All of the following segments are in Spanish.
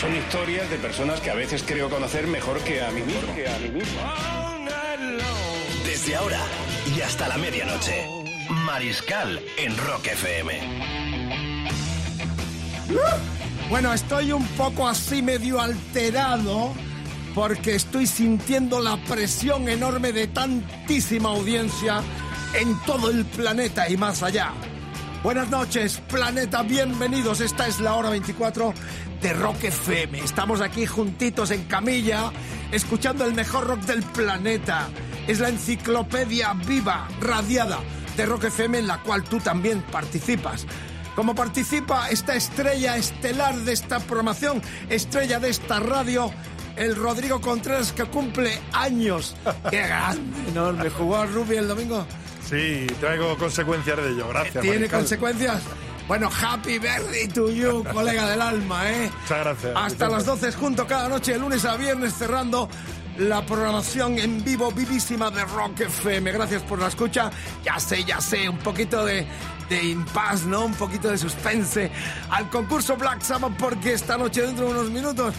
Son historias de personas que a veces creo conocer mejor que a mí mismo. Que a mí mismo. Desde ahora y hasta la medianoche, Mariscal en Rock FM. Bueno, estoy un poco así medio alterado porque estoy sintiendo la presión enorme de tantísima audiencia en todo el planeta y más allá. Buenas noches, planeta, bienvenidos. Esta es la hora 24 de Rock FM. Estamos aquí juntitos en camilla, escuchando el mejor rock del planeta. Es la enciclopedia viva, radiada de Rock FM en la cual tú también participas. Como participa esta estrella estelar de esta programación, estrella de esta radio, el Rodrigo Contreras que cumple años. ¡Qué grande! Enorme. ¿Jugó a rugby el domingo? Sí, traigo consecuencias de ello, gracias. ¿Tiene Mariscal. consecuencias? Bueno, happy birthday to you, colega del alma, ¿eh? Muchas gracias. Hasta las 12 junto cada noche, de lunes a viernes, cerrando la programación en vivo, vivísima de Rock FM. Gracias por la escucha. Ya sé, ya sé, un poquito de, de impasse, ¿no? Un poquito de suspense al concurso Black Sabbath, porque esta noche, dentro de unos minutos,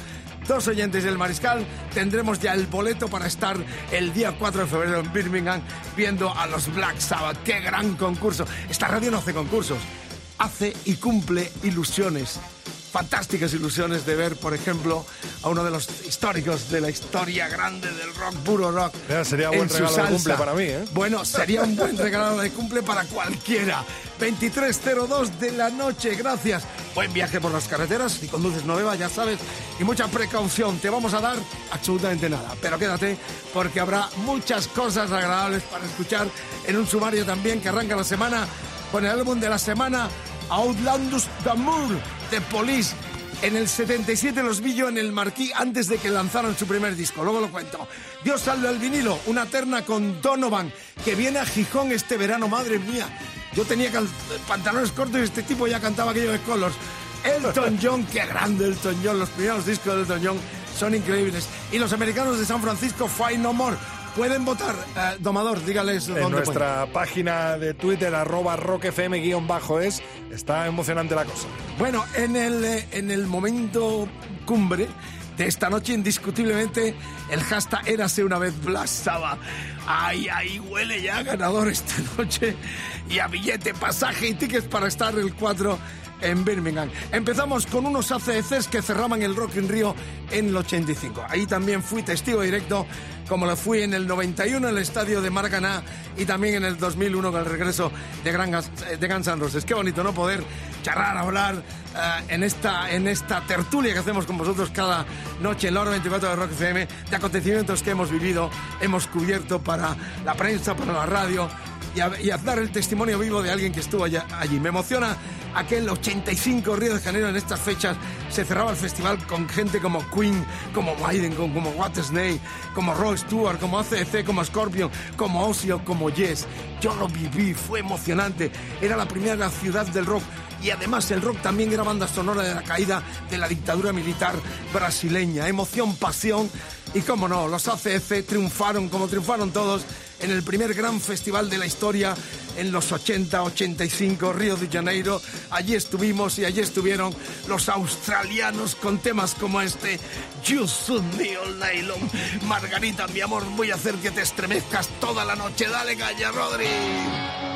dos oyentes del Mariscal, tendremos ya el boleto para estar el día 4 de febrero en Birmingham viendo a los Black Sabbath. ¡Qué gran concurso! Esta radio no hace concursos, hace y cumple ilusiones. Fantásticas ilusiones de ver, por ejemplo, a uno de los históricos de la historia grande del rock, puro rock. Mira, sería en buen regalo de cumple para mí, ¿eh? Bueno, sería un buen regalo de cumple para cualquiera. 23.02 de la noche, gracias. Buen viaje por las carreteras. Si conduces no bebas, ya sabes. Y mucha precaución. Te vamos a dar absolutamente nada. Pero quédate porque habrá muchas cosas agradables para escuchar en un sumario también que arranca la semana con el álbum de la semana Outlandus d'Amour de Police. En el 77 los vi yo en el Marquí antes de que lanzaran su primer disco. Luego lo cuento. Dios salve al vinilo, una terna con Donovan, que viene a Gijón este verano, madre mía. Yo tenía pantalones cortos y este tipo ya cantaba aquello de Colors. Elton John, qué grande Elton John. Los primeros discos de Elton John son increíbles. Y los americanos de San Francisco, Fight No More. Pueden votar. Eh, Domador, dígales En dónde nuestra página de Twitter, arroba rockfm-es, está emocionante la cosa. Bueno, en el, eh, en el momento cumbre de esta noche, indiscutiblemente, el hashtag Érase una vez Black Sabbath. Ay, ay, huele ya ganador esta noche. Y a billete, pasaje y tickets para estar el 4 en Birmingham. Empezamos con unos ACDCs que cerraban el Rock in Rio en el 85. Ahí también fui testigo directo, como lo fui en el 91 en el estadio de Maracaná y también en el 2001 con el regreso de, Gran eh, de Guns N' Roses. Qué bonito, ¿no? Poder charlar, hablar eh, en, esta, en esta tertulia que hacemos con vosotros cada noche en la hora 24 de Rock FM de acontecimientos que hemos vivido, hemos cubierto para la prensa, para la radio y a, a dar el testimonio vivo de alguien que estuvo allí. Me emociona aquel 85 Río de Janeiro en estas fechas. Se cerraba el festival con gente como Queen, como Maiden, como, como como Rod Stewart, como ACDC, como Scorpion, como Ozzy o como Yes. Yo lo viví, fue emocionante. Era la primera ciudad del rock. Y además el rock también era banda sonora de la caída de la dictadura militar brasileña. Emoción, pasión y cómo no, los ACF triunfaron como triunfaron todos en el primer gran festival de la historia en los 80, 85, Río de Janeiro. Allí estuvimos y allí estuvieron los australianos con temas como este, You Should Me All Long. Margarita, mi amor, voy a hacer que te estremezcas toda la noche. Dale caña, Rodri.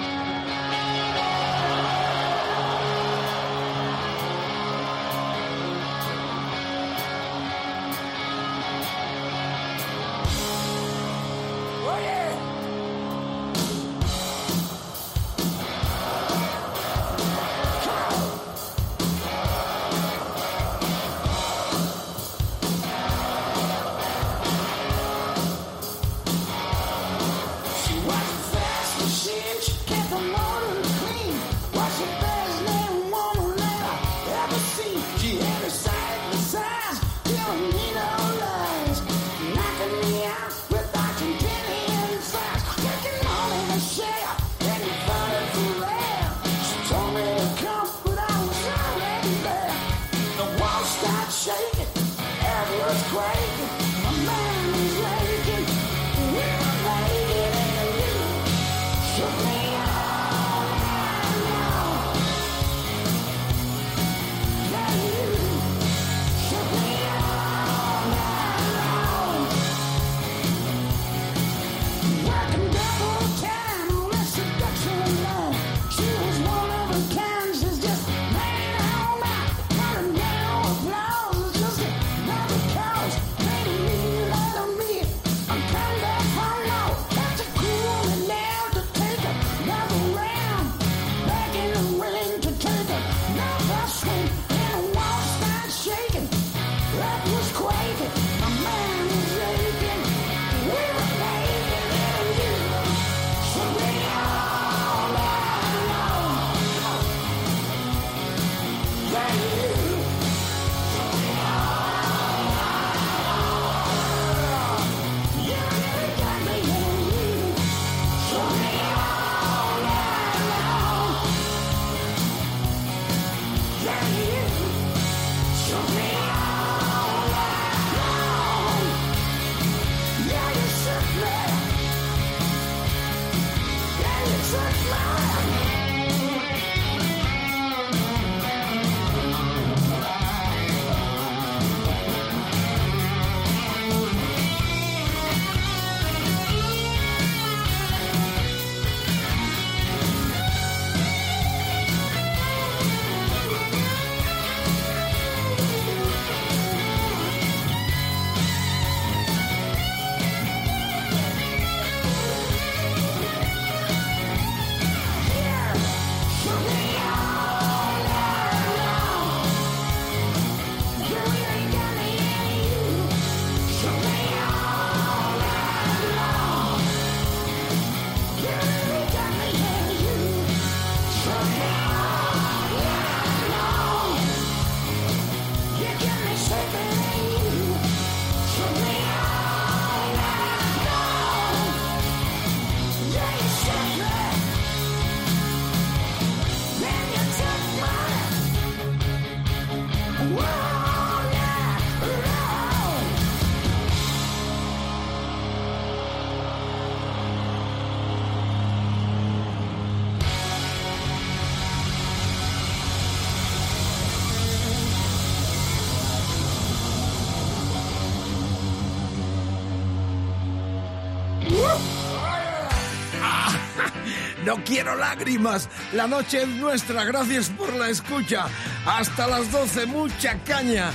No quiero lágrimas. La noche es nuestra. Gracias por la escucha. Hasta las 12, mucha caña.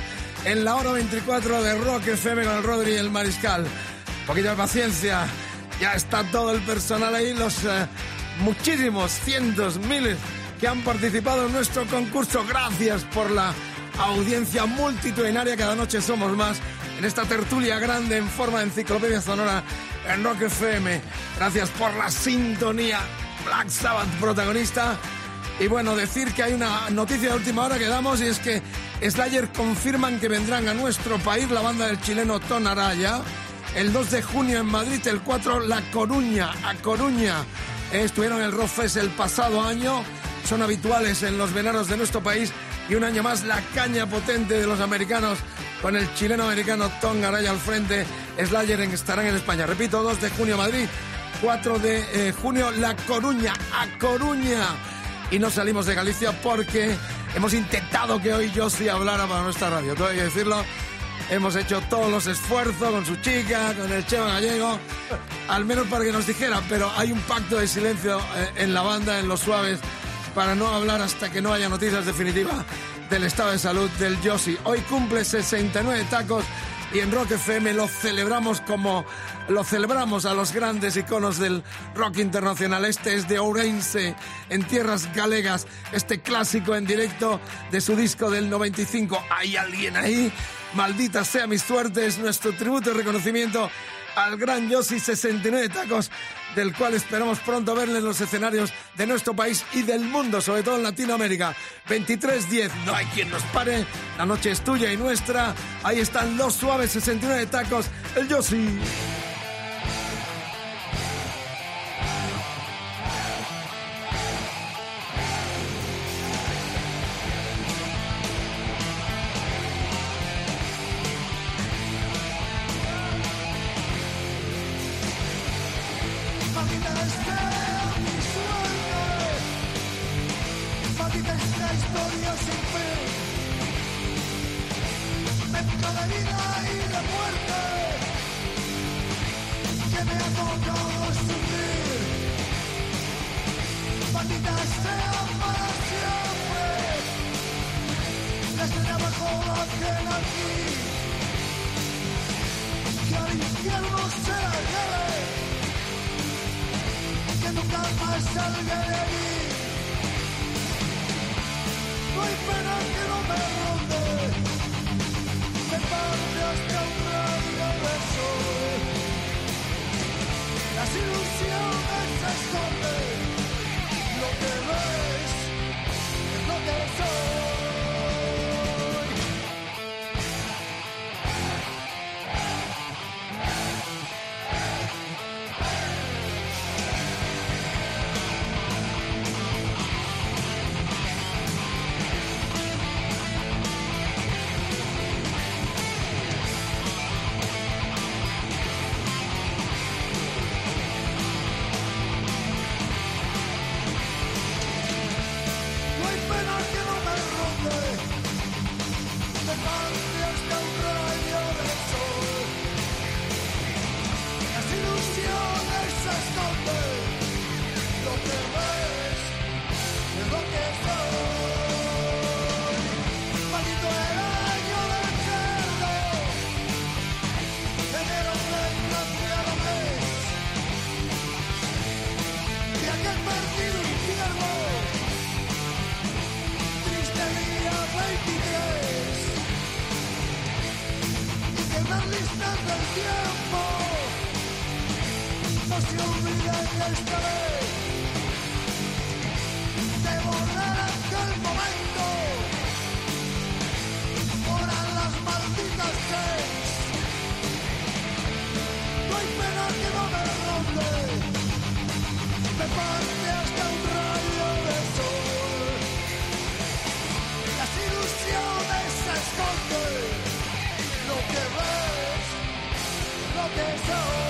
En la hora 24 de Rock FM con el Rodri y el Mariscal. Un poquito de paciencia. Ya está todo el personal ahí, los eh, muchísimos, cientos, miles que han participado en nuestro concurso. Gracias por la audiencia multitudinaria. Cada noche somos más en esta tertulia grande en forma de enciclopedia sonora en Rock FM. Gracias por la sintonía. Black Sabbath protagonista. Y bueno, decir que hay una noticia de última hora que damos y es que Slayer confirman que vendrán a nuestro país la banda del chileno Ton Araya. El 2 de junio en Madrid, el 4 La Coruña, a Coruña. Estuvieron en el Rock Fest el pasado año. Son habituales en los veranos de nuestro país. Y un año más la caña potente de los americanos con el chileno americano Tom Araya al frente. Slayer estarán en España. Repito, 2 de junio Madrid, 4 de eh, junio La Coruña, a Coruña. Y no salimos de Galicia porque hemos intentado que hoy sí hablara para nuestra radio. Tengo que decirlo. Hemos hecho todos los esfuerzos con su chica, con el Chema Gallego, al menos para que nos dijera, pero hay un pacto de silencio eh, en la banda, en los suaves, para no hablar hasta que no haya noticias definitivas del estado de salud del Yossi. Hoy cumple 69 tacos y en Rock FM lo celebramos como lo celebramos a los grandes iconos del rock internacional. Este es de Ourense, en tierras galegas, este clásico en directo de su disco del 95. ¿Hay alguien ahí? Maldita sea mi suerte, es nuestro tributo y reconocimiento al gran Yossi 69 tacos, del cual esperamos pronto verle en los escenarios de nuestro país y del mundo, sobre todo en Latinoamérica. 23-10, no hay quien nos pare, la noche es tuya y nuestra. Ahí están los suaves 69 tacos, el Yossi. del tiempo, no se olviden esta vez. there's so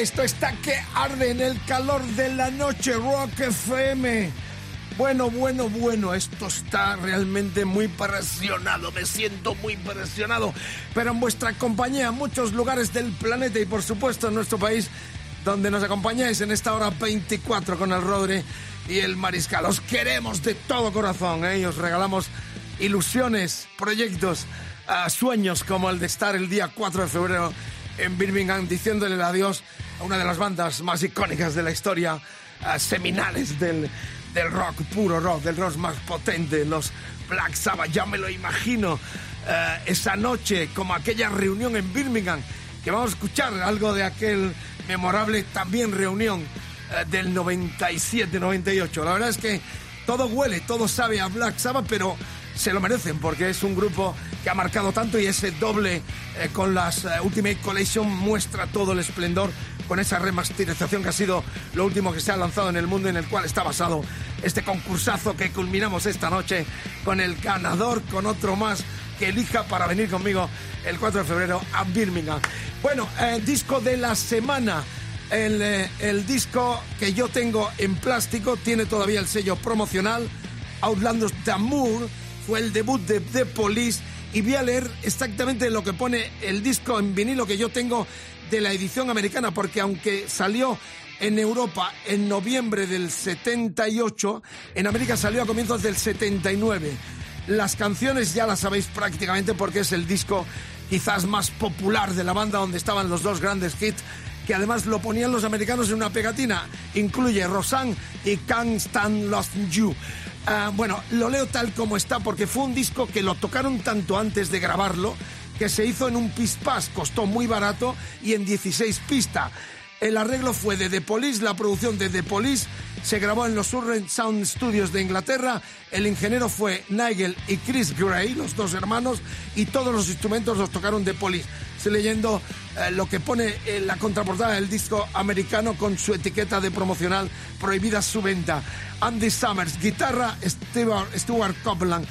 Esto está que arde en el calor de la noche, Rock FM. Bueno, bueno, bueno, esto está realmente muy presionado, me siento muy presionado, pero en vuestra compañía, muchos lugares del planeta y por supuesto en nuestro país, donde nos acompañáis en esta hora 24 con el Rodri y el Mariscal. Os queremos de todo corazón, ¿eh? os regalamos ilusiones, proyectos, ah, sueños como el de estar el día 4 de febrero en Birmingham diciéndole adiós una de las bandas más icónicas de la historia, ah, seminales del, del rock, puro rock, del rock más potente, los Black Sabbath, ya me lo imagino, ah, esa noche, como aquella reunión en Birmingham, que vamos a escuchar algo de aquel memorable también reunión ah, del 97-98. La verdad es que todo huele, todo sabe a Black Sabbath, pero se lo merecen porque es un grupo que ha marcado tanto y ese doble eh, con las eh, Ultimate Collection muestra todo el esplendor con esa remasterización que ha sido lo último que se ha lanzado en el mundo en el cual está basado este concursazo que culminamos esta noche con el ganador, con otro más que elija para venir conmigo el 4 de febrero a Birmingham. Bueno, eh, disco de la semana. El, el disco que yo tengo en plástico tiene todavía el sello promocional. Outlanders d'Amour fue el debut de The Police y voy a leer exactamente lo que pone el disco en vinilo que yo tengo de la edición americana, porque aunque salió en Europa en noviembre del 78, en América salió a comienzos del 79. Las canciones ya las sabéis prácticamente porque es el disco quizás más popular de la banda donde estaban los dos grandes hits que además lo ponían los americanos en una pegatina. Incluye Rosanne y Can't Stand Lost You. Ah, bueno, lo leo tal como está porque fue un disco que lo tocaron tanto antes de grabarlo que se hizo en un pispás, costó muy barato y en 16 pistas. El arreglo fue de The Police, la producción de The Police se grabó en los Surrey Sound Studios de Inglaterra. El ingeniero fue Nigel y Chris Gray, los dos hermanos, y todos los instrumentos los tocaron The Police. Estoy leyendo eh, lo que pone en la contraportada del disco americano con su etiqueta de promocional prohibida su venta. Andy Summers, guitarra, Stuart, Stuart Copeland,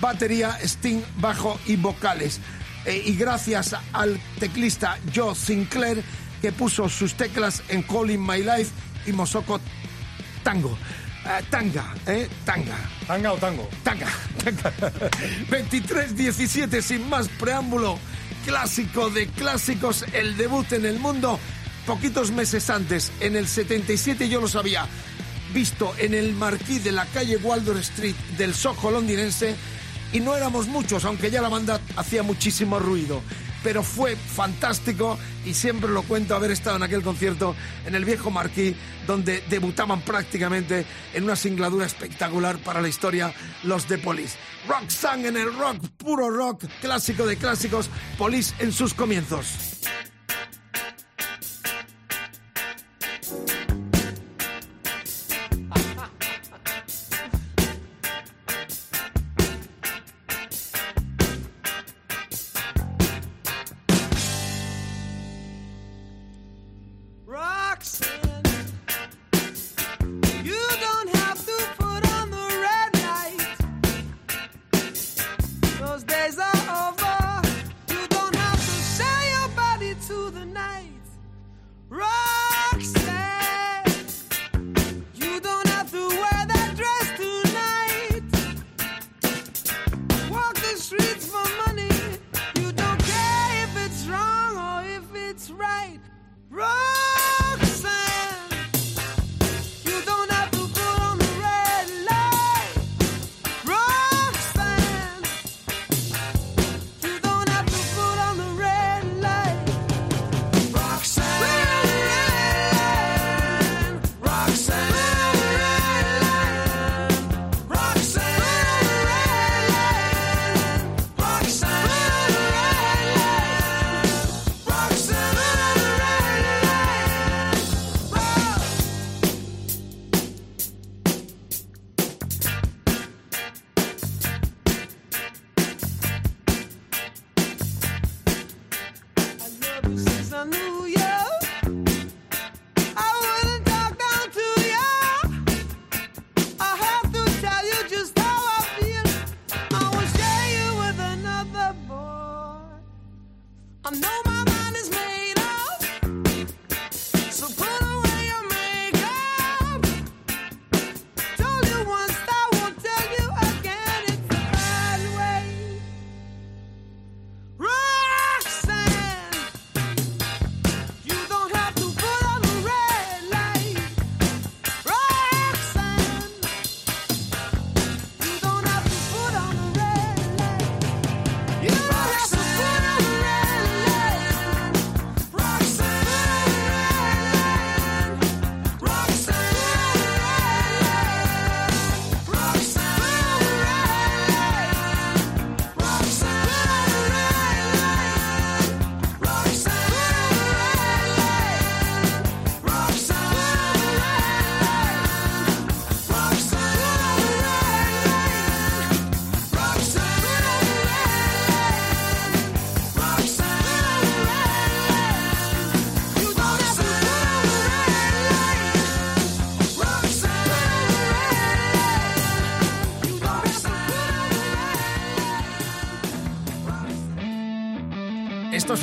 batería, Sting, bajo y vocales. Eh, y gracias al teclista Joe Sinclair que puso sus teclas en Calling My Life y Mosoko Tango. Eh, tanga, ¿eh? Tanga. ¿Tanga o tango? Tanga, tanga. 23-17, sin más preámbulo. Clásico de clásicos, el debut en el mundo. Poquitos meses antes, en el 77 yo los había visto en el marquí de la calle Waldor Street del Soho londinense y no éramos muchos, aunque ya la banda hacía muchísimo ruido. Pero fue fantástico y siempre lo cuento haber estado en aquel concierto en el viejo Marquí, donde debutaban prácticamente en una singladura espectacular para la historia los de Police. Rock Sang en el rock, puro rock, clásico de clásicos, Police en sus comienzos.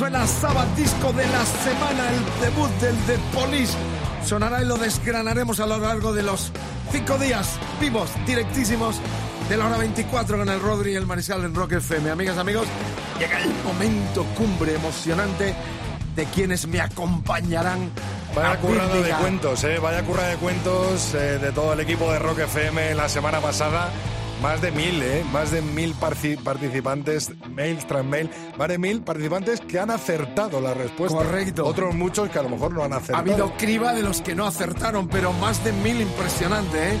Suena Sabbath Disco de la semana, el debut del The Police. Sonará y lo desgranaremos a lo largo de los cinco días vivos, directísimos, de la hora 24 con el Rodri y el Mariscal en Rock FM. Amigas, amigos, llega el momento cumbre emocionante de quienes me acompañarán. Vaya currada de cuentos, ¿eh? Vaya currada de cuentos eh, de todo el equipo de Rock FM la semana pasada. Más de mil, ¿eh? Más de mil participantes, mails tras mail. Más de mil participantes que han acertado la respuesta. Correcto. Otros muchos que a lo mejor no han Ha acertado. habido criba de los que no acertaron, pero más de mil impresionante, ¿eh?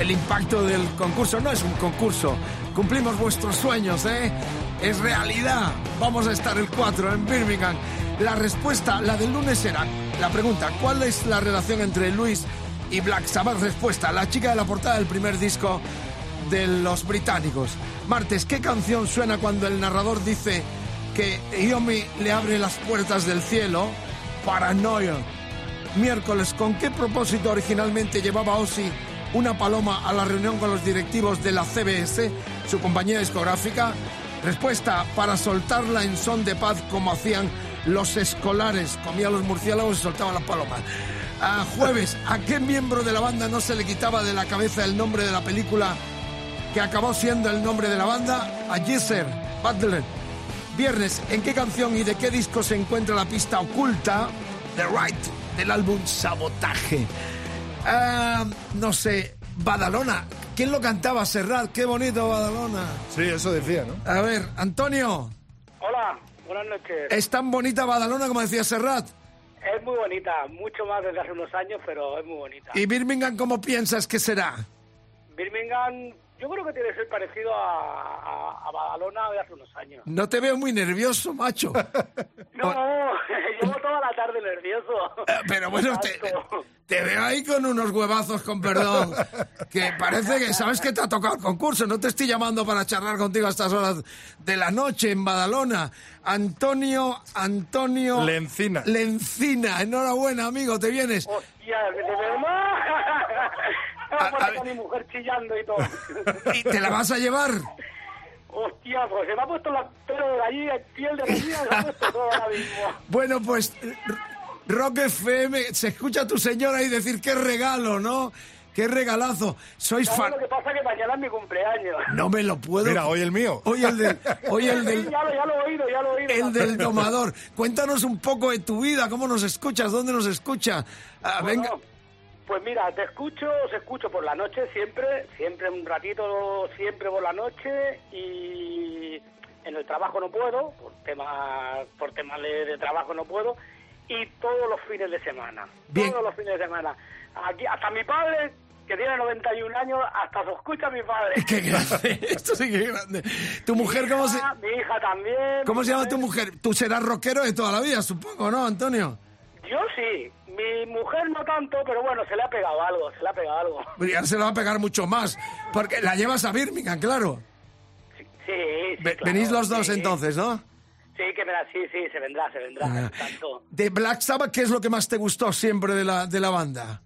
El impacto del concurso no es un concurso. Cumplimos vuestros sueños, ¿eh? Es realidad. Vamos a estar el 4 en Birmingham. La respuesta, la del lunes era la pregunta, ¿cuál es la relación entre Luis y Black Sabbath? Respuesta, la chica de la portada del primer disco de los británicos. Martes, ¿qué canción suena cuando el narrador dice que Yomi le abre las puertas del cielo? Paranoia. Miércoles, ¿con qué propósito originalmente llevaba Ozzy una paloma a la reunión con los directivos de la CBS, su compañía discográfica? Respuesta, para soltarla en son de paz como hacían los escolares. Comían los murciélagos y soltaban las palomas. Ah, jueves, ¿a qué miembro de la banda no se le quitaba de la cabeza el nombre de la película que acabó siendo el nombre de la banda? A Butler. Viernes, ¿en qué canción y de qué disco se encuentra la pista oculta The Right del álbum Sabotaje? Ah, no sé, Badalona. ¿Quién lo cantaba? Serrat. Qué bonito Badalona. Sí, eso decía, ¿no? A ver, Antonio, Hola, buenas noches. ¿es tan bonita Badalona como decía Serrat? Es muy bonita, mucho más desde hace unos años, pero es muy bonita. ¿Y Birmingham cómo piensas que será? Birmingham, yo creo que tiene que ser parecido a, a, a Badalona de hace unos años. No te veo muy nervioso, macho. No, llevo toda la tarde nervioso. Eh, Pero bueno, te, veo ahí con unos huevazos, con perdón. Que parece que sabes que te ha tocado el concurso. No te estoy llamando para charlar contigo a estas horas de la noche en Badalona. Antonio, Antonio. Lencina. Lencina. Enhorabuena, amigo, te vienes. Hostia, de verdad. A- a Me ver. con mi mujer chillando y todo. ¿Y te la vas a llevar? Hostia, pues se me ha puesto la pelo de gallina, piel de gallina, se me ha puesto todo ahora mismo. Bueno, pues R- Rock FM, se escucha a tu señora ahí decir qué regalo, ¿no? Qué regalazo. Sois ¿Sabes fan. lo que pasa? Que mañana es mi cumpleaños. No me lo puedo. Mira, hoy el mío. Hoy el del, hoy el Sí, del, ya, lo, ya lo he oído, ya lo he oído. el del domador. Cuéntanos un poco de tu vida, cómo nos escuchas, dónde nos escucha. Ah, Bueno, venga. Pues mira, te escucho, os escucho por la noche siempre, siempre un ratito, siempre por la noche y en el trabajo no puedo, por temas, por temas de, de trabajo no puedo y todos los fines de semana, Bien. todos los fines de semana. Aquí hasta mi padre que tiene 91 años, hasta se escucha mi padre. Qué grande. Esto sí que es grande. ¿Tu mujer cómo se, Mi hija también. cómo se llama tu mujer? Tú serás rockero de toda la vida, supongo, ¿no, Antonio? Yo sí, mi mujer no tanto, pero bueno, se le ha pegado algo, se le ha pegado algo. Ya se lo va a pegar mucho más. Porque la llevas a Birmingham, claro. Sí, sí, Ve- claro, Venís los dos sí. entonces, ¿no? Sí, que me la, sí, sí, se vendrá, se vendrá. Ah. Tanto. De Black Sabbath, ¿qué es lo que más te gustó siempre de la, de la banda?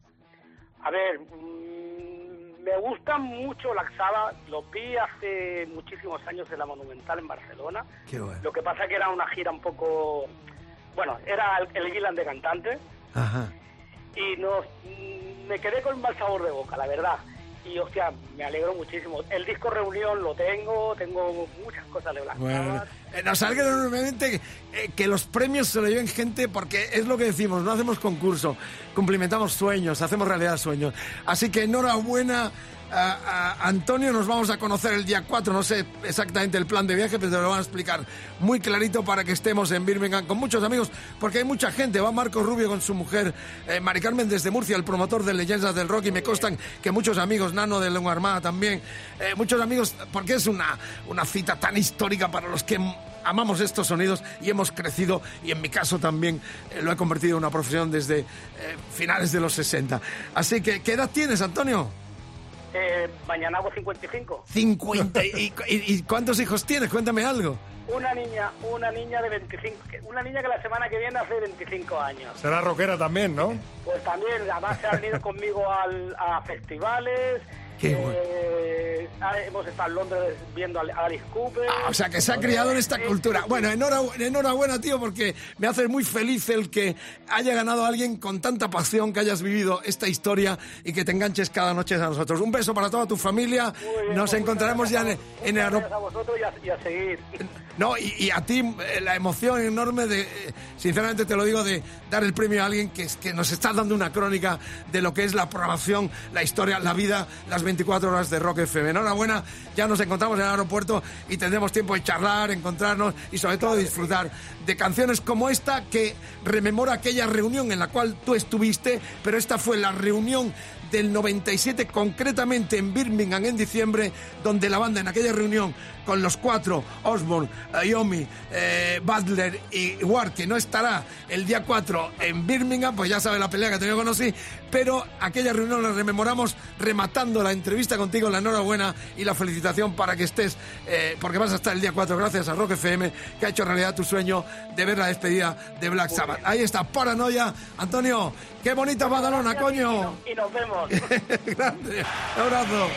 A ver, mm, me gusta mucho la Xaba, lo vi hace muchísimos años en la Monumental en Barcelona. Qué bueno. Lo que pasa que era una gira un poco... Bueno, era el, Gillan de cantante Ajá. y nos, me quedé con mal sabor de boca, la verdad. Y, hostia, me alegro muchísimo. El disco Reunión lo tengo, tengo muchas cosas de Black Bueno, eh, nos alegra enormemente que, eh, que los premios se lo lleven gente porque es lo que decimos, no hacemos concurso, cumplimentamos sueños, hacemos realidad sueños. Así que enhorabuena. Antonio, nos vamos a conocer el día 4, no sé exactamente el plan de viaje, pero te lo van a explicar muy clarito para que estemos en Birmingham con muchos amigos, porque hay mucha gente, va Marco Rubio con su mujer, eh, Mari Carmen desde Murcia, el promotor de Leyendas del Rock, y me constan que muchos amigos, Nano de Lengua Armada también, eh, muchos amigos, porque es una, una cita tan histórica para los que amamos estos sonidos y hemos crecido y en mi caso también eh, lo he convertido en una profesión desde eh, finales de los 60. Así que, ¿qué edad tienes, Antonio? Eh, mañana hago 55. 50. ¿Y, y- y cuántos hijos tienes? Cuéntame algo. Una niña, una niña de 25, que- una niña que la semana que viene hace 25 años. Será rockera también, ¿no? Pues también, además se ha venido conmigo al- a festivales. Qué bueno. eh, eh, ah, hemos estado en Londres viendo a Alice Cooper. Ah, o sea, que se ha criado en esta cultura. Bueno, enhorabuena, enhorabuena, tío, porque me hace muy feliz el que haya ganado a alguien con tanta pasión, que hayas vivido esta historia y que te enganches cada noche a nosotros. Un beso para toda tu familia. Nos pues, encontraremos ya en, en el aeropuerto. a vosotros y a, y a seguir. No, y, y a ti eh, la emoción enorme de, eh, sinceramente te lo digo, de dar el premio a alguien que, que nos está dando una crónica de lo que es la programación, la historia, la vida, las 24 horas de Rock FM. Enhorabuena, ya nos encontramos en el aeropuerto y tendremos tiempo de charlar, encontrarnos y sobre todo disfrutar de canciones como esta que rememora aquella reunión en la cual tú estuviste, pero esta fue la reunión del 97, concretamente en Birmingham en diciembre, donde la banda en aquella reunión con los cuatro, Osborne, Iomi, eh, Butler y Ward, que no estará el día 4 en Birmingham, pues ya sabe la pelea que ha tenido con pero aquella reunión la rememoramos rematando la entrevista contigo, la enhorabuena y la felicitación para que estés, eh, porque vas a estar el día 4 gracias a Rock FM, que ha hecho realidad tu sueño de ver la despedida de Black Sabbath. Ahí está, paranoia. Antonio, qué bonita Badalona, coño. Y nos vemos. Grande. Un abrazo.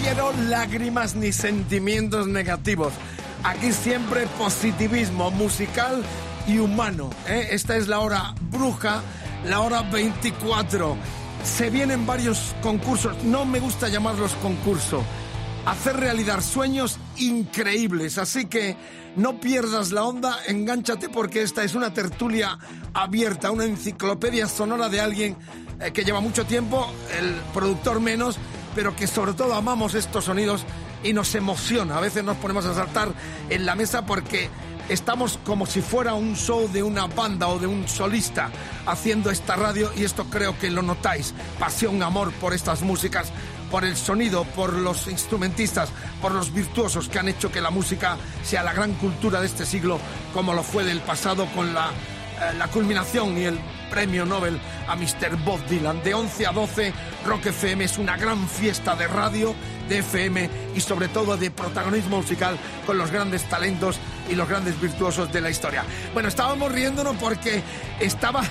Quiero lágrimas ni sentimientos negativos. Aquí siempre positivismo musical y humano. ¿eh? Esta es la hora bruja la hora 24. Se vienen varios concursos, no me gusta llamarlos concurso. Hacer realidad sueños increíbles, así que no pierdas la onda, engánchate porque esta es una tertulia abierta, una enciclopedia sonora de alguien eh, que lleva mucho tiempo, el productor menos, pero que sobre todo amamos estos sonidos y nos emociona. A veces nos ponemos a saltar en la mesa porque estamos como si fuera un show de una banda o de un solista haciendo esta radio y esto creo que lo notáis. Pasión, amor por estas músicas, por el sonido, por los instrumentistas, por los virtuosos que han hecho que la música sea la gran cultura de este siglo como lo fue del pasado con la, eh, la culminación y el premio Nobel a Mr. Bob Dylan. De 11 a 12, Rock FM es una gran fiesta de radio, de FM y sobre todo de protagonismo musical con los grandes talentos y los grandes virtuosos de la historia. Bueno, estábamos riéndonos porque estaba,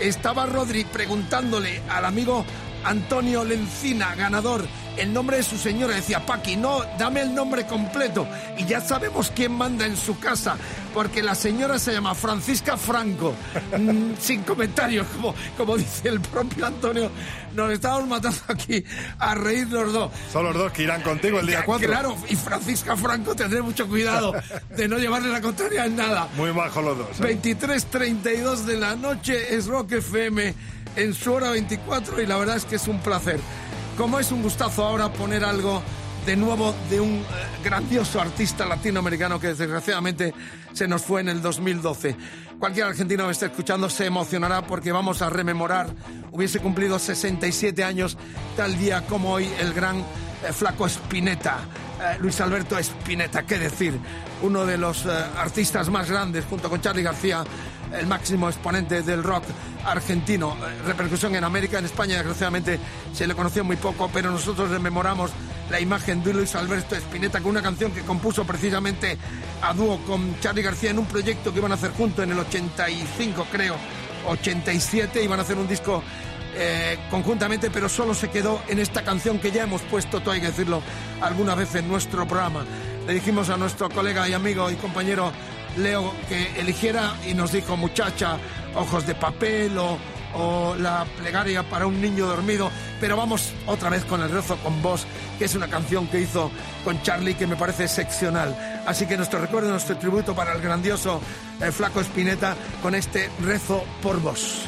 estaba Rodri preguntándole al amigo Antonio Lencina, ganador, el nombre de su señora. Decía, Paqui, no, dame el nombre completo. Y ya sabemos quién manda en su casa, porque la señora se llama Francisca Franco. Mm, Sin comentarios, como, como dice el propio Antonio. Nos estamos matando aquí a reír los dos. Son los dos que irán contigo el día Ya, 4. Claro, y Francisca Franco tendré mucho cuidado de no llevarle la contraria en nada. Muy majos los dos. ¿eh? 23.32 de la noche es Rock FM en su hora 24 y la verdad es que es un placer. Como es un gustazo ahora poner algo de nuevo de un eh, grandioso artista latinoamericano que desgraciadamente se nos fue en el 2012. Cualquier argentino que esté escuchando se emocionará porque vamos a rememorar, hubiese cumplido 67 años tal día como hoy el gran eh, flaco Spinetta. Eh, Luis Alberto Spinetta, qué decir, uno de los artistas más grandes, junto con Charlie García, el máximo exponente del rock argentino. Eh, repercusión en América, en España, desgraciadamente se le conoció muy poco, pero nosotros rememoramos la imagen de Luis Alberto Spinetta con una canción que compuso precisamente a dúo con Charlie García en un proyecto que iban a hacer juntos en el 85, creo, 87, iban a hacer un disco eh, conjuntamente, pero solo se quedó en esta canción que ya hemos puesto, todo hay que decirlo, alguna vez en nuestro programa. Le dijimos a nuestro colega y amigo y compañero Leo que eligiera y nos dijo muchacha, ojos de papel o, la plegaria para un niño dormido, pero vamos otra vez con el rezo con vos, que es una canción que hizo con Charlie que me parece excepcional. Así que nuestro recuerdo, nuestro tributo para el grandioso eh, Flaco Espineta con este rezo por vos.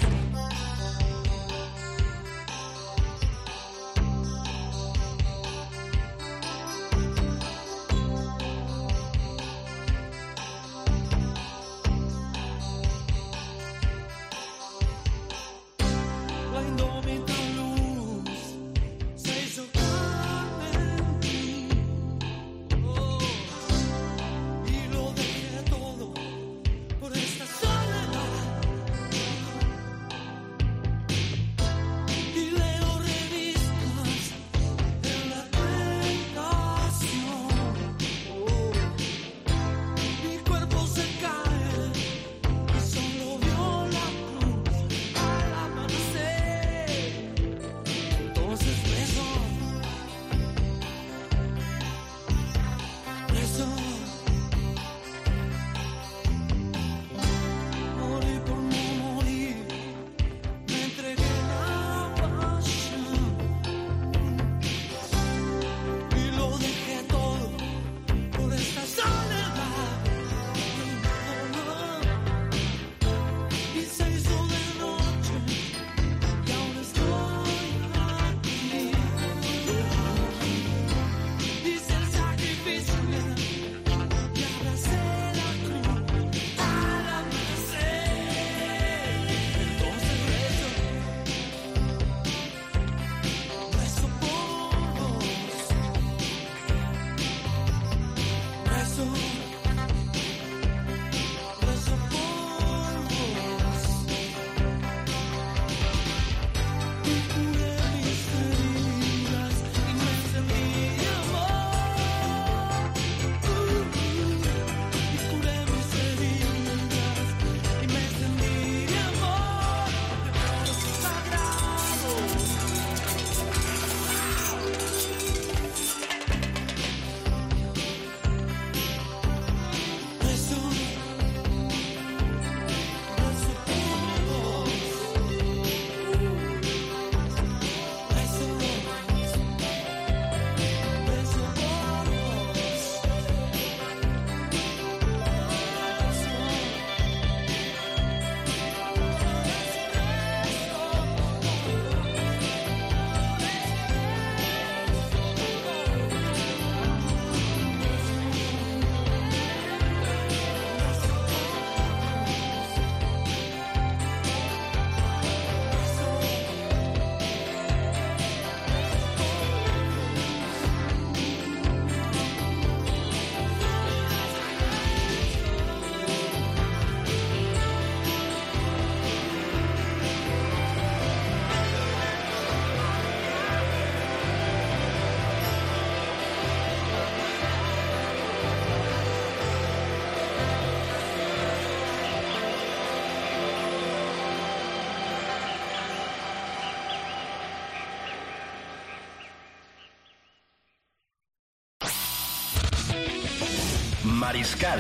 Mariscal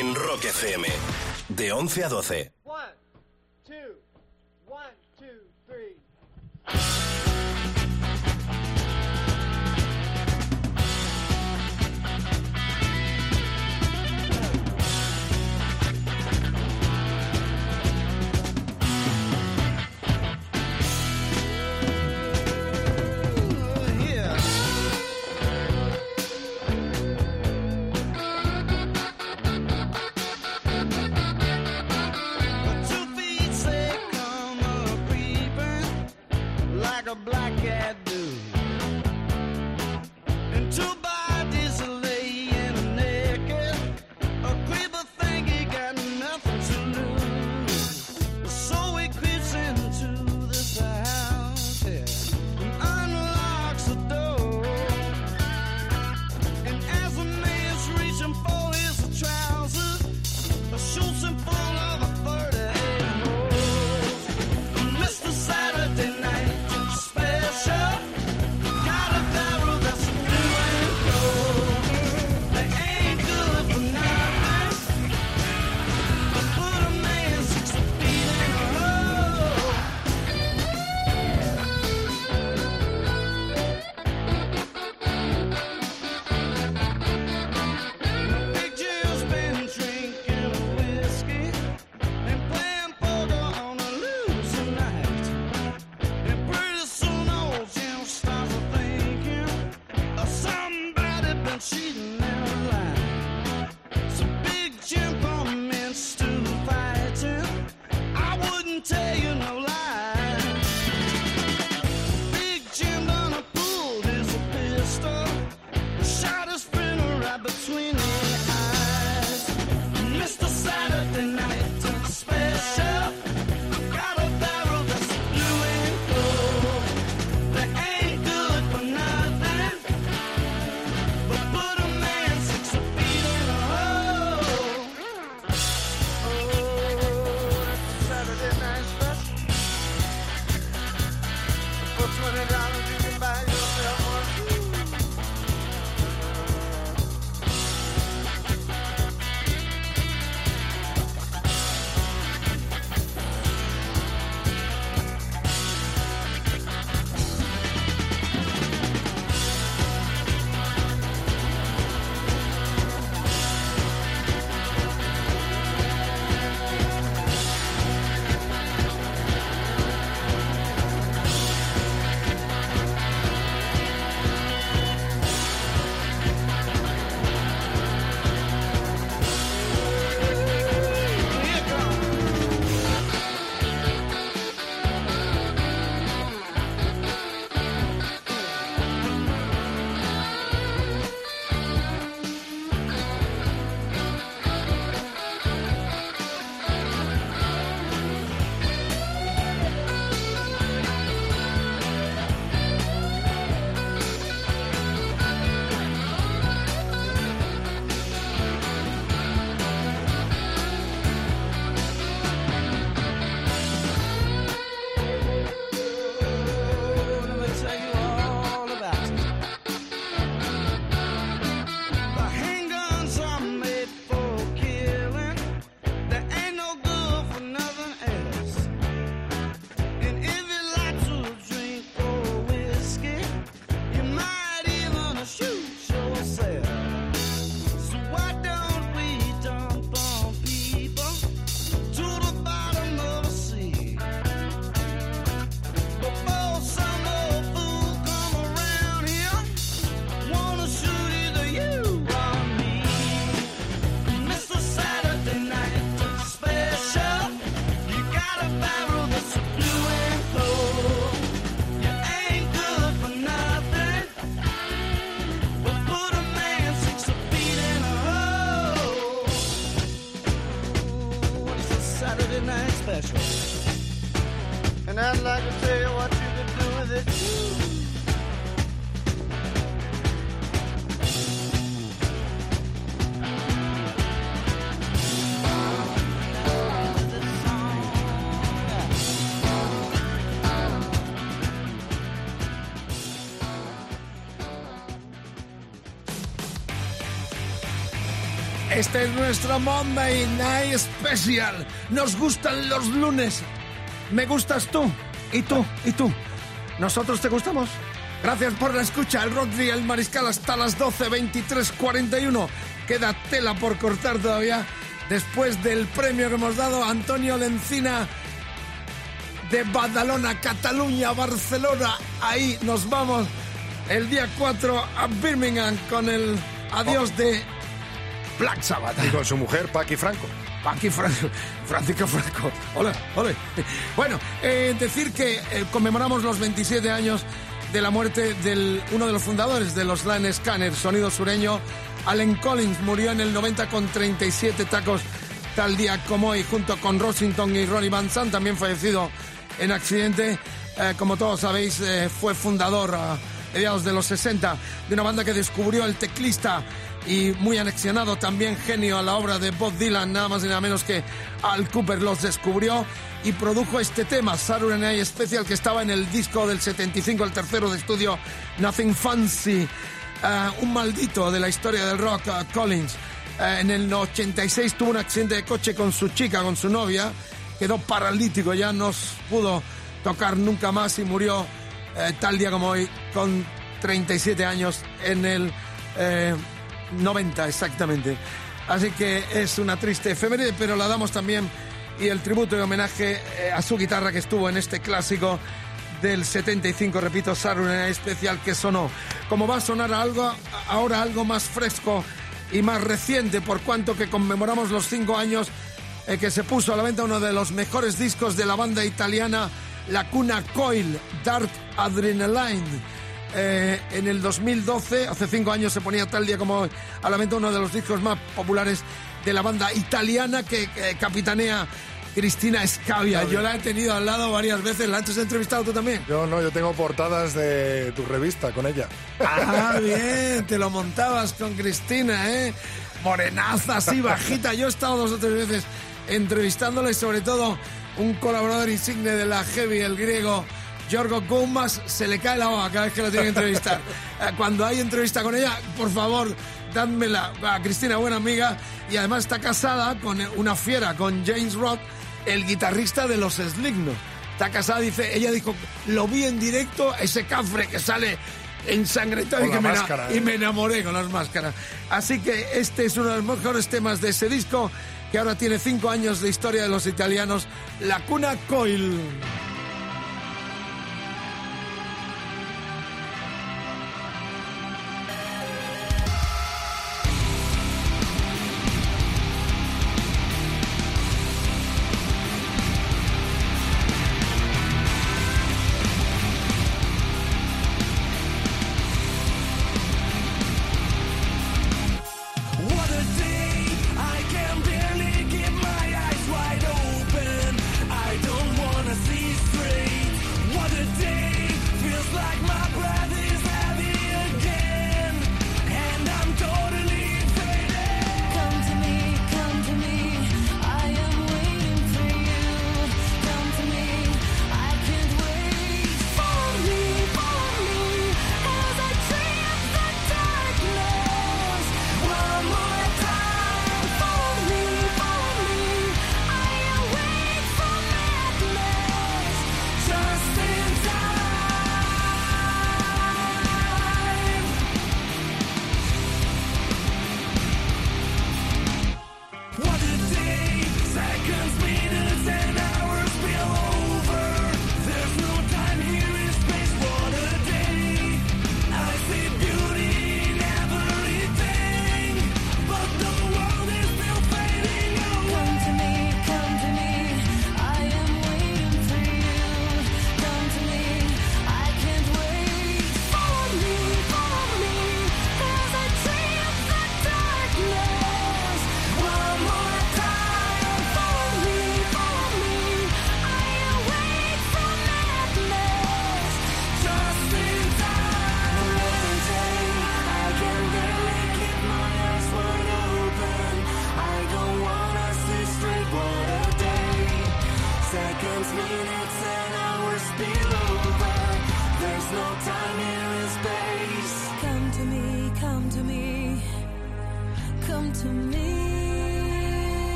en Rock FM. De 11 a 12. Este es nuestro Monday Night Special. Nos gustan los lunes. Me gustas tú. Y tú. Y tú. ¿Nosotros te gustamos? Gracias por la escucha. El Día, el Mariscal hasta las 12, 23, 41. Queda tela por cortar todavía. Después del premio que hemos dado a Antonio Lencina de Badalona, Cataluña, Barcelona. Ahí nos vamos el día 4 a Birmingham con el adiós de Black Sabbath. Y con su mujer, Paqui Franco. Paqui Franco, Francisco Franco. Hola, hola. Bueno, eh, decir que eh, conmemoramos los 27 años de la muerte de uno de los fundadores de los Line Scanner, sonido sureño, Allen Collins, murió en el 90 con 37 tacos tal día como hoy, junto con Rossington y Ronnie Van Sant, también fallecido en accidente. Eh, como todos sabéis, fue fundador a mediados de los 60 de una banda que descubrió el teclista y muy anexionado también genio a la obra de Bob Dylan, nada más y nada menos que Al Cooper los descubrió y produjo este tema, Saturday Night Special, que estaba en el disco del 75, el tercero de estudio, Nothing Fancy, Eh, un maldito de la historia del rock, eh, Collins. Eh, en el 86 tuvo un accidente de coche con su chica, con su novia, quedó paralítico, ya no pudo tocar nunca más y murió eh, tal día como hoy, con 37 años, en el eh, 90 exactamente. Así que es una triste efeméride, pero la damos también y el tributo y homenaje eh, a su guitarra que estuvo en este clásico del 75, repito, Night especial que sonó. Como va a sonar algo, ahora algo más fresco y más reciente, por cuanto que conmemoramos los cinco años eh, que se puso a la venta uno de los mejores discos de la banda italiana, La Cuna Coil, Dark Adrenaline. Eh, en el 2012, hace cinco años, se ponía tal día como hoy a la venta uno de los discos más populares de la banda italiana que eh, capitanea Cristina Scavia. Yo la he tenido al lado varias veces. ¿La has entrevistado tú también? Yo no, yo tengo portadas de tu revista con ella. Ah, bien, te lo montabas con Cristina, ¿eh? Morenaza, así bajita. Yo he estado dos o tres veces entrevistándola y sobre todo un colaborador insigne de la Heavy, el griego, Giorgio Goumas, se le cae la boca cada vez que lo tiene que entrevistar. Eh, Cuando hay entrevista con ella, por favor, dádmela a Cristina, buena amiga, y además está casada con una fiera, con James Roth, el guitarrista de los Slipknot. Está casada, dice, ella dijo, lo vi en directo, ese cafre que sale ensangrentado y, que me, máscara, y ¿eh? me enamoré con las máscaras. Así que este es uno de los mejores temas de ese disco, que ahora tiene cinco años de historia de los italianos, La Cuna Coil.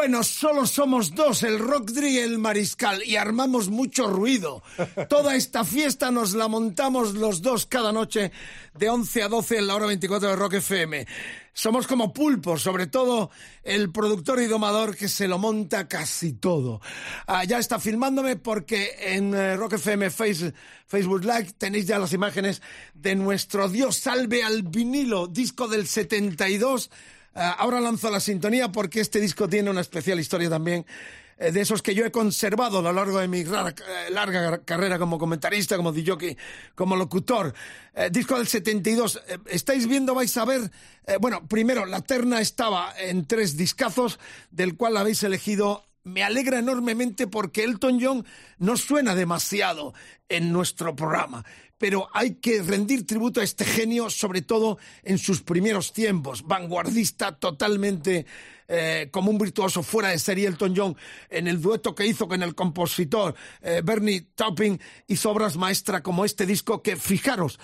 Bueno, solo somos dos, el Rockdri y el Mariscal, y armamos mucho ruido. Toda esta fiesta nos la montamos los dos cada noche de 11 a 12 en la hora 24 de Rock FM. Somos como pulpos, sobre todo el productor y domador que se lo monta casi todo. Ah, ya está filmándome porque en eh, Rock FM Face- Facebook Live tenéis ya las imágenes de nuestro Dios salve al vinilo, disco del 72. Ah, ahora lanzo la sintonía porque este disco tiene una especial historia también. eh, De esos que yo he conservado a lo largo de mi eh, larga carrera como comentarista, como DJ, como locutor. Eh, disco del 72. Eh, estáis viendo, vais a ver. eh, bueno, primero, la terna estaba en tres discazos, del cual habéis elegido me alegra enormemente porque Elton John no suena demasiado en nuestro programa, pero hay que rendir tributo a este genio, sobre todo en sus primeros tiempos, vanguardista totalmente eh, como un virtuoso fuera de serie Elton John en el dueto que hizo con el compositor eh, Bernie Taupin hizo obras maestras como este disco que, fijaros,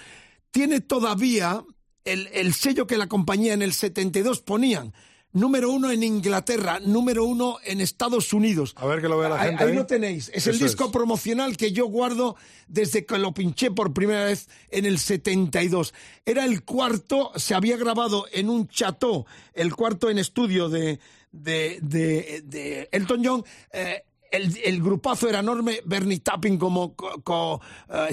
tiene todavía el, el sello que la compañía en el 72 ponían. Número uno en Inglaterra, número uno en Estados Unidos. A ver que lo vea la gente. Ahí, ahí. lo tenéis. Es el disco promocional que yo guardo desde que lo pinché por primera vez en el 72. Era el cuarto, se había grabado en un chateau, el cuarto en estudio de, de, de- de Elton John. Eh, el, grupazo era enorme, Bernie Tapping como co- co- eh,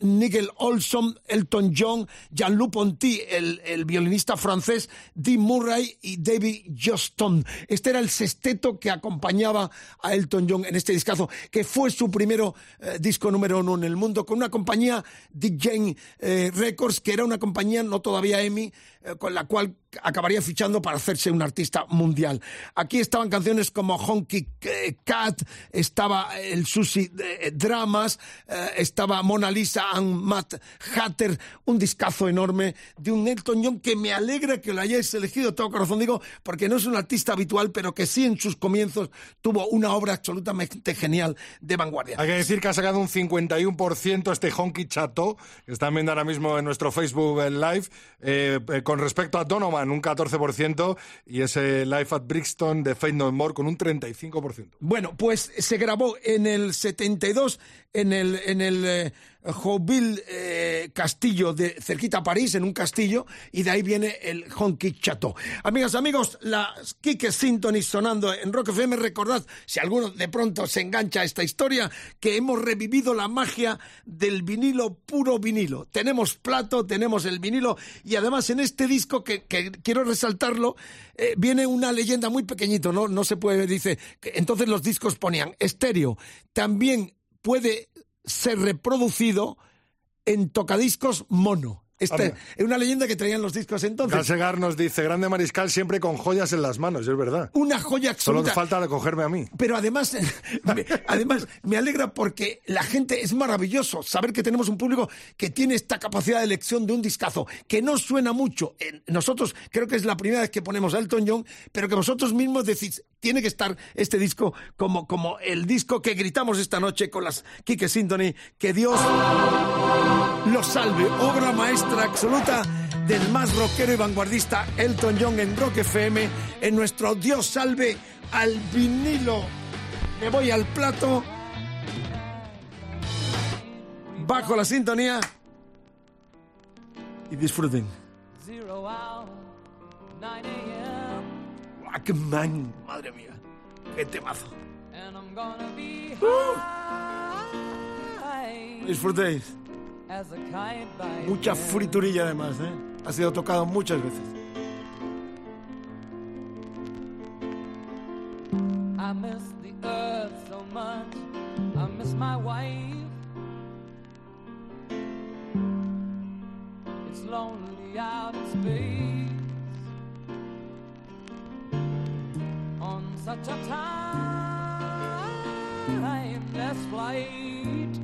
Nigel Olson, Elton John, Jean-Luc Ponty, el, violinista francés, Dean Murray y David Johnston. Este era el sexteto que acompañaba a Elton John en este discazo, que fue su primero eh, disco número uno en el mundo, con una compañía DJ eh, Records, que era una compañía no todavía EMI, con la cual acabaría fichando para hacerse un artista mundial. Aquí estaban canciones como Honky eh, Cat, estaba el Susi eh, Dramas, eh, estaba Mona Lisa and Matt Hatter, un discazo enorme de un Elton John que me alegra que lo hayáis elegido de todo corazón, digo, porque no es un artista habitual, pero que sí en sus comienzos tuvo una obra absolutamente genial de vanguardia. Hay que decir que ha sacado un 51% este Honky Chateau, que están viendo ahora mismo en nuestro Facebook Live, con respecto a Donovan, un 14%, y ese Live at Brixton de Fate No More con un 35%. Bueno, pues se grabó en el 72 en el, en el eh, Jouville eh, Castillo de cerquita a París, en un castillo, y de ahí viene el Honky Chateau. Amigas, amigos, las Kike Symphony sonando en Rock FM. Recordad, si alguno de pronto se engancha a esta historia, que hemos revivido la magia del vinilo, puro vinilo. Tenemos plato, tenemos el vinilo, y además en este disco, que, que quiero resaltarlo, eh, viene una leyenda muy pequeñito, ¿no? No se puede, dice, entonces los discos ponían estéreo. También puede ser reproducido en tocadiscos mono. Anda. es una leyenda que traían los discos entonces. Galsegar nos dice, grande mariscal siempre con joyas en las manos, y es verdad. Una joya Solo absoluta. falta de cogerme a mí. Pero además, me, además, me alegra porque la gente es maravilloso saber que tenemos un público que tiene esta capacidad de elección de un discazo, que no suena mucho. Nosotros creo que es la primera vez que ponemos a Elton John, pero que vosotros mismos decís, tiene que estar este disco como, como el disco que gritamos esta noche con las Kike Symphony, que Dios lo salve. Obra maestra absoluta del más rockero y vanguardista Elton John en Rock FM, en nuestro Dios salve al vinilo. Me voy al plato. Bajo la sintonía. Y disfruten. Zero hour, 9 a.m. Walkman, madre mía. qué temazo. And I'm gonna be Uh. Disfrutéis. Mucha friturilla además, ¿eh? Ha sido tocado muchas veces. I miss the earth so much. I miss my wife. It's lonely out in space on such a timeless flight.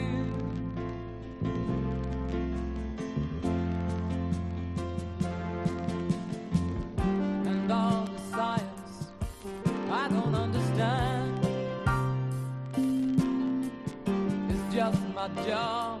My job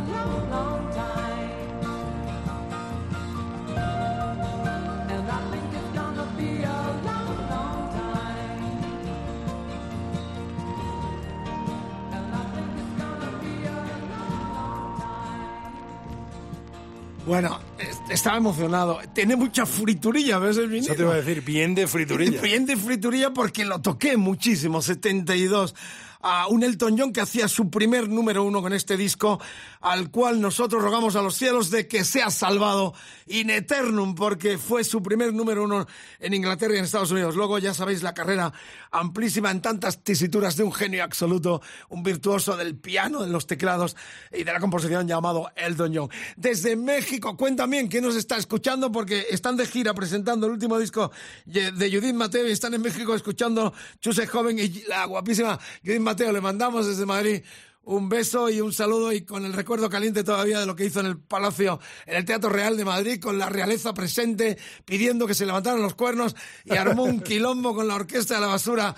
Bueno, es- estaba emocionado. Tiene mucha friturilla, ¿ves el vinilo? Eso te iba a decir, bien de friturilla. Bien de friturilla porque lo toqué muchísimo, 72. A un Elton John que hacía su primer número uno con este disco, al cual nosotros rogamos a los cielos de que sea salvado in eternum, porque fue su primer número uno en Inglaterra y en Estados Unidos. Luego ya sabéis la carrera amplísima en tantas tesituras de un genio absoluto, un virtuoso del piano, de los teclados y de la composición llamado Elton John. Desde México, cuéntame bien quién nos está escuchando porque están de gira presentando el último disco de Judith Mateo y están en México escuchando Chuse Joven y la guapísima Judith Mateo. Le mandamos desde Madrid un beso y un saludo y con el recuerdo caliente todavía de lo que hizo en el Palacio, en el Teatro Real de Madrid, con la realeza presente pidiendo que se levantaran los cuernos y armó un quilombo con la orquesta de la basura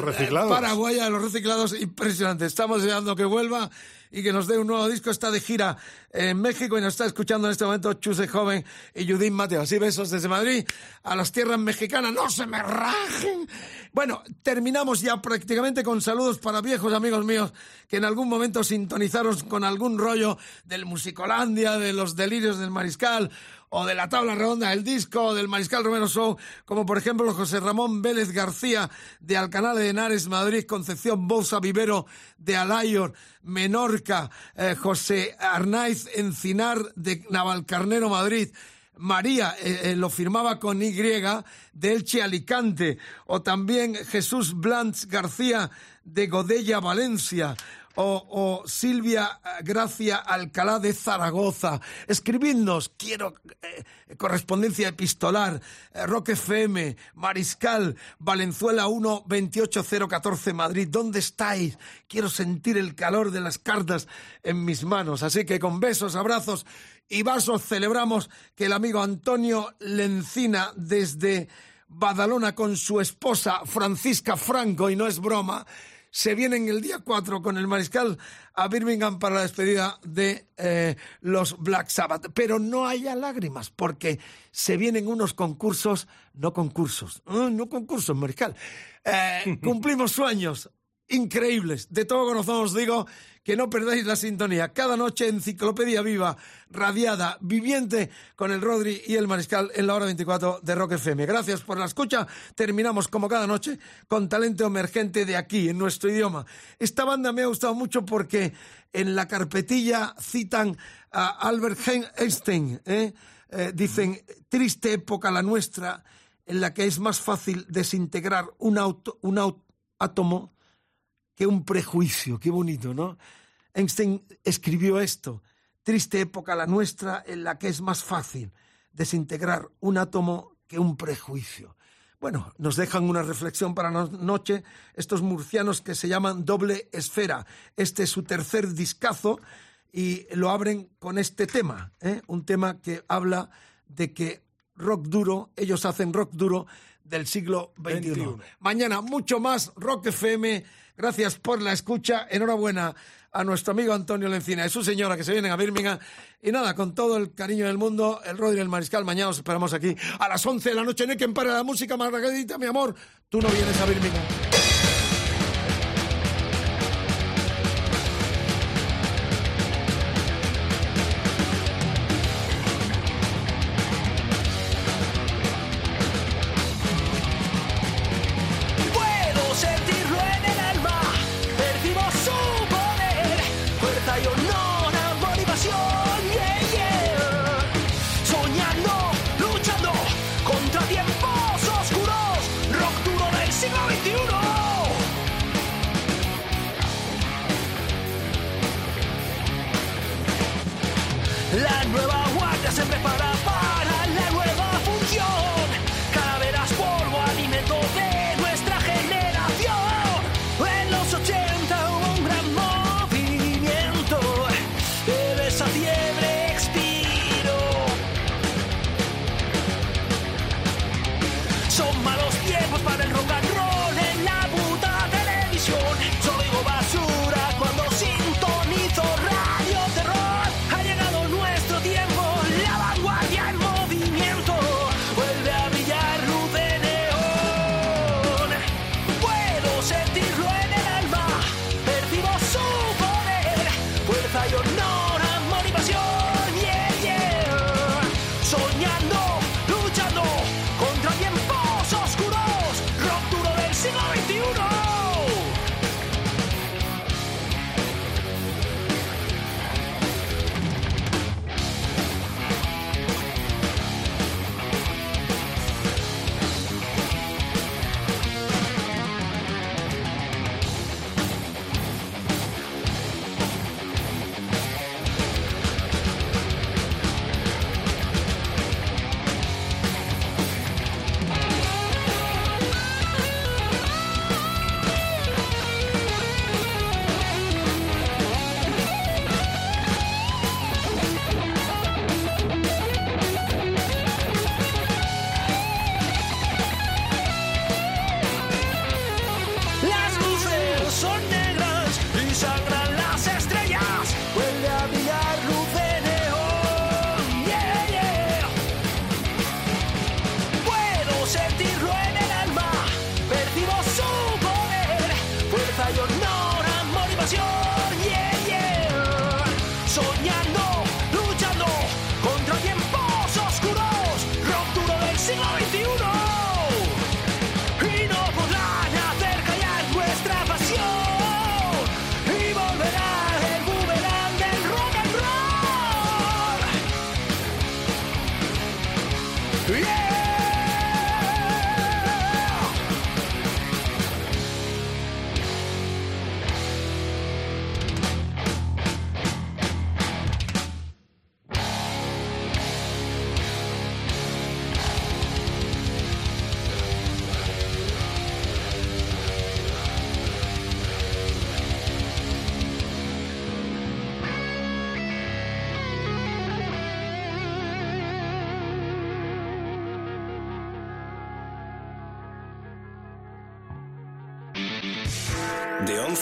reciclados. paraguaya de los reciclados impresionante. Estamos deseando que vuelva y que nos dé un nuevo disco. Está de gira en México y nos está escuchando en este momento Chuse Joven y Judith Mateo. Así besos desde Madrid a las tierras mexicanas. ¡No se me rajen! Bueno, terminamos ya prácticamente con saludos para viejos amigos míos que en algún momento sintonizaron con algún rollo del Musicolandia, de los delirios del Mariscal o de la tabla redonda del disco, del Mariscal Romero Show, como por ejemplo José Ramón Vélez García de Alcalá de Henares, Madrid, Concepción Bolsa Vivero de Alayor, Menorca, eh, José Arnaiz Encinar de Navalcarnero, Madrid, María eh, eh, lo firmaba con Y de Elche Alicante, o también Jesús Blanch García de Godella Valencia, o, o Silvia eh, Gracia Alcalá de Zaragoza. Escribidnos, quiero eh, correspondencia epistolar, eh, Rock FM, Mariscal, Valenzuela 1 28014 Madrid. ¿Dónde estáis? Quiero sentir el calor de las cartas en mis manos. Así que con besos, abrazos y vasos celebramos que el amigo Antonio Lencina desde Badalona con su esposa Francisca Franco, y no es broma, se vienen el día 4 con el mariscal a Birmingham para la despedida de eh, los Black Sabbath. Pero no haya lágrimas, porque se vienen unos concursos, no concursos, ah, no concursos, mariscal. Eh, cumplimos sueños increíbles. De todo corazón os digo que no perdáis la sintonía. Cada noche enciclopedia viva, radiada, viviente con el Rodri y el Mariscal en la hora 24 de Rock FM. Gracias por la escucha. Terminamos como cada noche con talento emergente de aquí, en nuestro idioma. Esta banda me ha gustado mucho porque en la carpetilla citan a Albert Einstein. ¿eh? Eh, dicen, triste época la nuestra en la que es más fácil desintegrar un, auto, un au- átomo que un prejuicio. Qué bonito, ¿no? Einstein escribió esto. Triste época la nuestra en la que es más fácil desintegrar un átomo que un prejuicio. Bueno, nos dejan una reflexión para la noche estos murcianos que se llaman Doble Esfera. Este es su tercer discazo y lo abren con este tema, ¿eh? un tema que habla de que rock duro, ellos hacen rock duro del siglo XXI. 21. Mañana mucho más Rock FM. Gracias por la escucha. Enhorabuena a nuestro amigo Antonio Lencina y su señora que se vienen a Birmingham. Y nada, con todo el cariño del mundo, el Rodri y el Mariscal, mañana os esperamos aquí a las 11 de la noche. No hay quien pare la música, Margarita, mi amor. Tú no vienes a Birmingham.